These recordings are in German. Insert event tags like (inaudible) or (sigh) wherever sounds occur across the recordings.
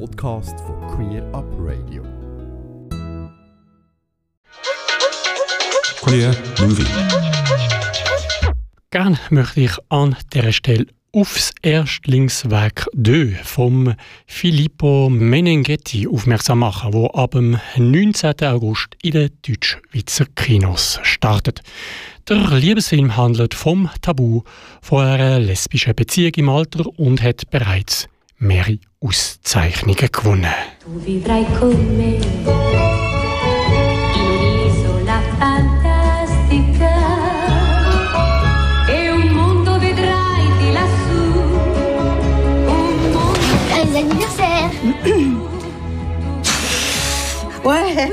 Podcast von Queer Up Radio. Queer Movie. Gern möchte ich an dieser Stelle aufs Erstlingswerk 2 vom Filippo Menenghetti aufmerksam machen, wo ab dem 19. August in den Deutsch-Schweizer Kinos startet. Der Liebesfilm handelt vom Tabu von einer lesbischen Beziehung im Alter und hat bereits mehrere Auszeichnungen gewonnen. Du wie drei anniversaire (coughs) Ouais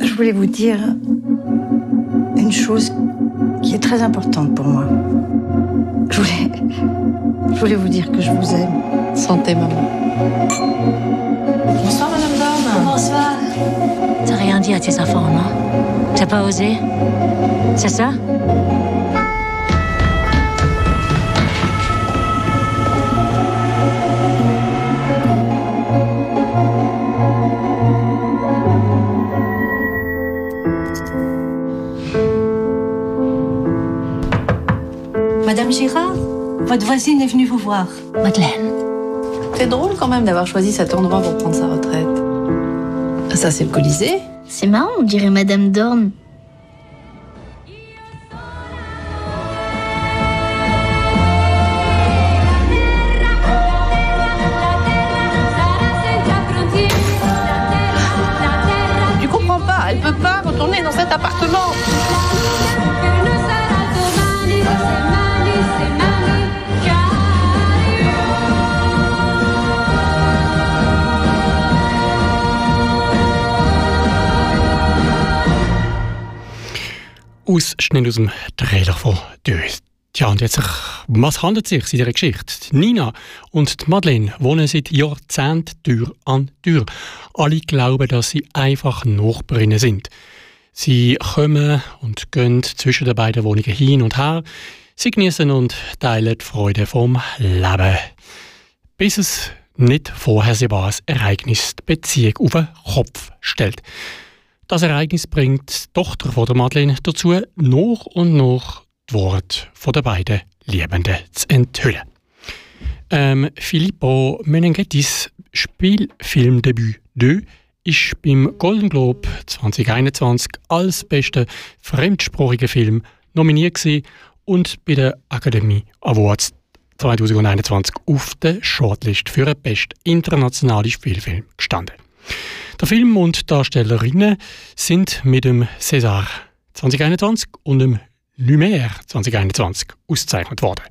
Je voulais vous dire une chose qui est très importante pour moi. Je voulais, je voulais vous dire que je vous aime. Santé, maman. Bonsoir, Madame Dorme. Bonsoir. T'as rien dit à tes enfants, non T'as pas osé? C'est ça? Madame Girard, votre voisine est venue vous voir. Madeleine. C'est drôle quand même d'avoir choisi cet endroit pour prendre sa retraite. Ça, c'est le Colisée. C'est marrant, on dirait Madame Dorn. Tu comprends pas, elle peut pas retourner dans cet appartement. Ausschnitt aus dem Trailer von «Dös». Tja, und jetzt, was handelt es sich in dieser Geschichte? Nina und die Madeleine wohnen seit Jahrzehnten Tür an Tür. Alle glauben, dass sie einfach Nachbarinnen sind. Sie kommen und gehen zwischen den beiden Wohnungen hin und her. Sie genießen und teilen die Freude vom Leben. Bis es nicht vorhersehbares Ereignis die Beziehung auf den Kopf stellt. Das Ereignis bringt die Tochter von der Madeleine dazu, nach und nach die Worte von den beiden Liebenden zu enthüllen. Ähm, Filippo Menenghettis Spielfilmdebüt 2 ist beim Golden Globe 2021 als bester fremdsprachiger Film nominiert und bei den Academy Awards 2021 auf der Shortlist für den besten internationalen Spielfilm gestanden. Der Film und die Darstellerinnen sind mit dem César 2021 und dem Lumière 2021 ausgezeichnet worden.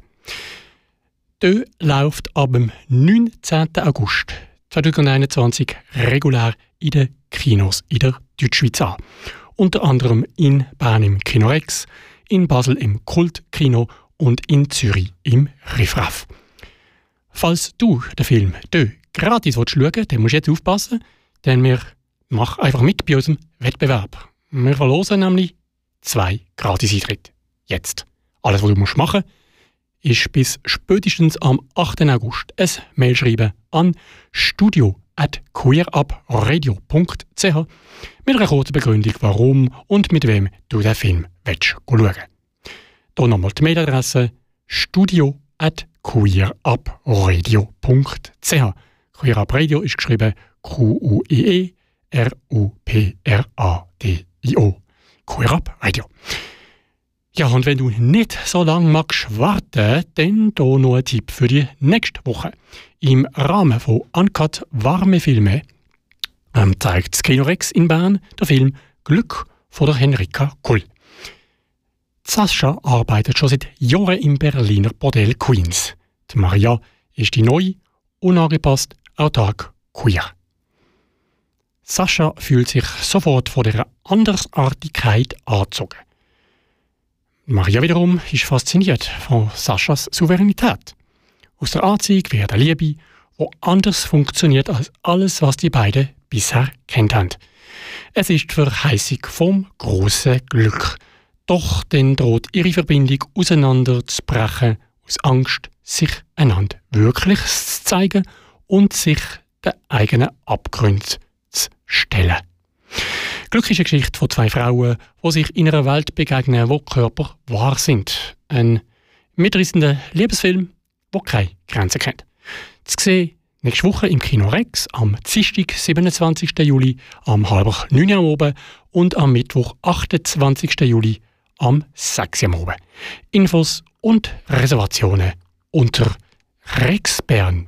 Der läuft ab dem 19. August 2021 regulär in den Kinos in der Deutschschweiz an. Unter anderem in Bern im Kino Rex, in Basel im Kultkino und in Zürich im Riffraff. Falls du den Film «Dö» gratis schauen willst, dann musst du jetzt aufpassen, denn wir machen einfach mit bei unserem Wettbewerb. Wir verlosen nämlich zwei Gratis-Eintritte. Jetzt. Alles, was du musst machen ist bis spätestens am 8. August ein Mail schreiben an studio.queerupradio.ch mit einer kurzen Begründung, warum und mit wem du den Film schauen willst. Hier nochmal die Mailadresse studio.queerupradio.ch Queer Up Radio ist geschrieben Q-U-E-E-R-U-P-R-A-D-I-O. Queer Radio. Ja, und wenn du nicht so lange magst warten, dann hier noch ein Tipp für die nächste Woche. Im Rahmen von Uncut Warme Filme ähm, zeigt das in Bern der Film Glück von der Henrika Kull. Sascha arbeitet schon seit Jahren im Berliner Bordell Queens. Die Maria ist die neue, unangepasst, autark queer. Sascha fühlt sich sofort von der Andersartigkeit angezogen. Maria wiederum ist fasziniert von Saschas Souveränität. Aus der Anziehung wird eine Liebe, die anders funktioniert als alles, was die beiden bisher kennt haben. Es ist die Verheißung vom grossen Glück. Doch dann droht ihre Verbindung auseinanderzubrechen, aus Angst, sich einander wirklich zu zeigen und sich den eigenen Abgründen zu stellen. Glück ist eine Geschichte von zwei Frauen, die sich in einer Welt begegnen, wo Körper wahr sind. Ein mitreißender Liebesfilm, der keine Grenzen kennt. Zu sehen nächste Woche im Kino Rex am Dienstag, 27. Juli am halb neun am Oben und am Mittwoch, 28. Juli am 6. am Oben. Infos und Reservationen unter rexbern.ch